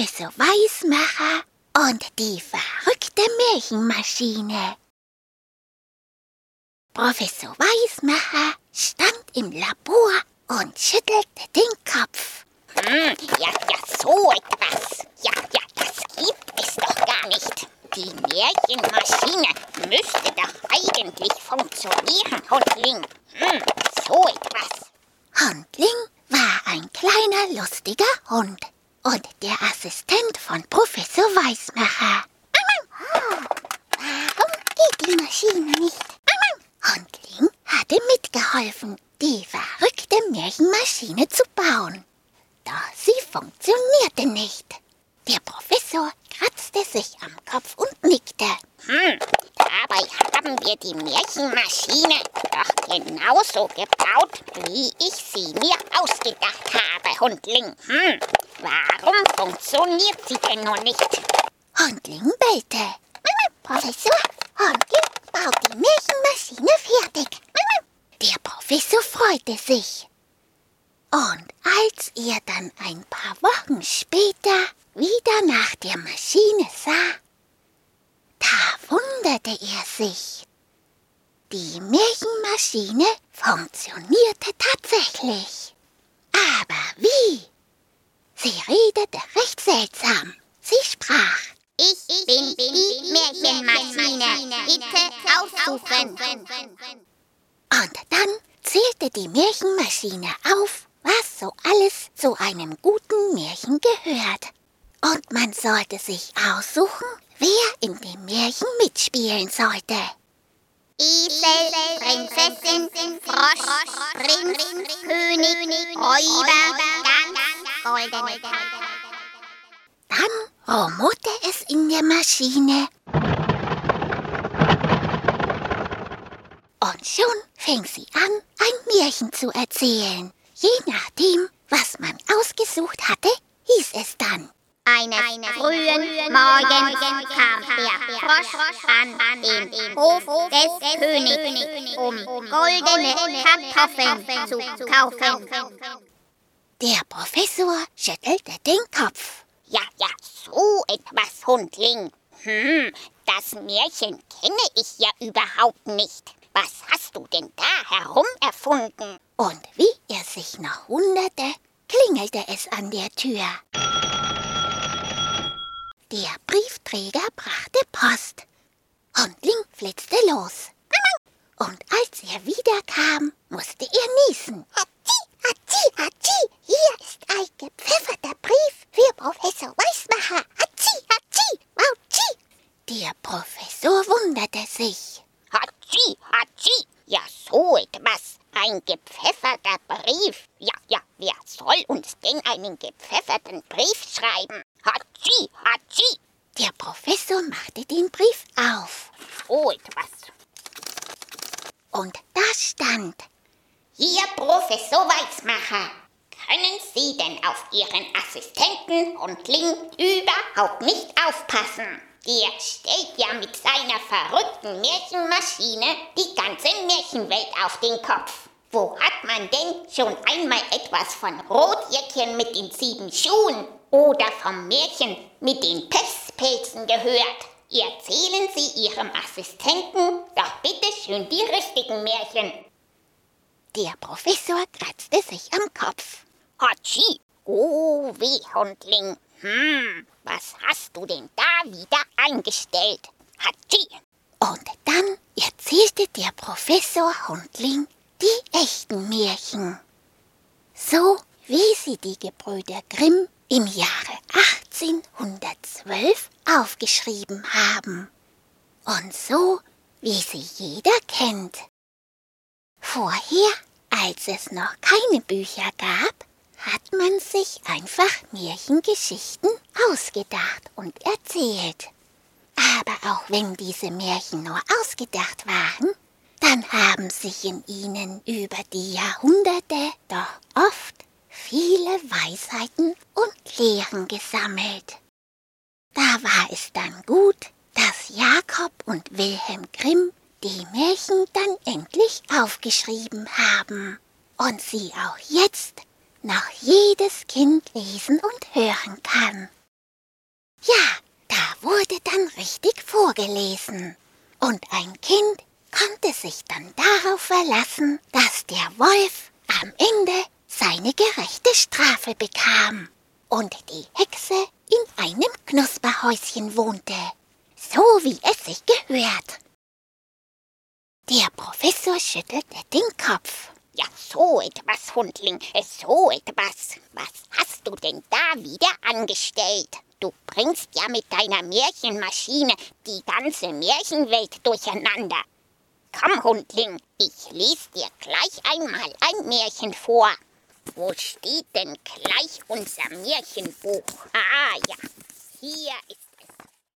Professor Weismacher und die verrückte Märchenmaschine. Professor Weismacher stand im Labor und schüttelte den Kopf. Hm, ja, ja, so etwas. Ja, ja, das gibt es doch gar nicht. Die Märchenmaschine müsste doch eigentlich funktionieren, Hundling. Hm, so etwas. Hundling war ein kleiner, lustiger Hund und der Assistent von Professor Weismacher. Warum geht die Maschine nicht? Hundling hatte mitgeholfen, die verrückte Märchenmaschine zu bauen. Doch sie funktionierte nicht. Der Professor kratzte sich am Kopf und nickte. Hm, dabei haben wir die Märchenmaschine doch genauso gebaut, wie ich sie mir ausgedacht habe, Hundling. Hm, warum funktioniert sie denn noch nicht? Hundling bellte. Professor, Hundling baut die Märchenmaschine fertig. Der Professor freute sich. Und als er dann ein paar Wochen später wieder nach der Maschine sah, da wunderte er sich. Die Märchenmaschine funktionierte tatsächlich. Aussuchen. Und dann zählte die Märchenmaschine auf, was so alles zu einem guten Märchen gehört. Und man sollte sich aussuchen, wer in dem Märchen mitspielen sollte. Esel, Prinzessin, Frosch, Prinz, König, Räuber, Gans, goldene. Dann rumorte es in der Maschine. Und schon fing sie an, ein Märchen zu erzählen. Je nachdem, was man ausgesucht hatte, hieß es dann. Eines frühen Morgens kam der Frosch an den Hof des Königs, um goldene Kartoffeln zu kaufen. Der Professor schüttelte den Kopf. Ja, ja, so etwas, Hundling. Hm, das Märchen kenne ich ja überhaupt nicht. Was hast du denn da herum erfunden? Und wie er sich noch wunderte, klingelte es an der Tür. Der Briefträger brachte Post. Hundling flitzte los. Und als er wiederkam, musste er niesen. Hatschi, hatschi, hatschi, hier ist ein gepfefferter Brief für Professor Weismacher. Hatschi, hatschi, wautschi. Der Professor wunderte sich. Hatschi, hatschi, ja so etwas. Ein gepfefferter Brief. Ja, ja, wer soll uns denn einen gepfefferten Brief schreiben? Hatschi, hatschi. Der Professor machte den Brief auf. So etwas. Und da stand, Hier, Professor Weizmacher. Können Sie denn auf Ihren Assistenten Hundling überhaupt nicht aufpassen? Der stellt ja mit seiner verrückten Märchenmaschine die ganze Märchenwelt auf den Kopf. Wo hat man denn schon einmal etwas von Rotjäckchen mit den sieben Schuhen oder vom Märchen mit den Pestpilzen gehört? Erzählen Sie Ihrem Assistenten doch bitte schön die richtigen Märchen. der Professor kratzte sich am Kopf. Hatschi! Oh, weh, Hundling. Hm, was hast du denn da wieder angestellt? Hatschi! Und dann erzählte der Professor Hundling die echten Märchen. So wie sie die Gebrüder Grimm im Jahre 1812 aufgeschrieben haben. Und so wie sie jeder kennt. Vorher, als es noch keine Bücher gab, hat man sich einfach Märchengeschichten ausgedacht und erzählt. Aber auch wenn diese Märchen nur ausgedacht waren, dann haben sich in ihnen über die Jahrhunderte doch oft viele Weisheiten und Lehren gesammelt. Da war es dann gut, dass Jakob und Wilhelm Grimm die Märchen dann endlich aufgeschrieben haben und sie auch jetzt noch jedes Kind lesen und hören kann. Ja, da wurde dann richtig vorgelesen. Und ein Kind konnte sich dann darauf verlassen, dass der Wolf am Ende seine gerechte Strafe bekam und die Hexe in einem Knusperhäuschen wohnte, so wie es sich gehört. Der Professor schüttelte den Kopf. Ja, so etwas, Hundling, so etwas. Was hast du denn da wieder angestellt? Du bringst ja mit deiner Märchenmaschine die ganze Märchenwelt durcheinander. Komm, Hundling, ich lese dir gleich einmal ein Märchen vor. Wo steht denn gleich unser Märchenbuch? Ah ja, hier ist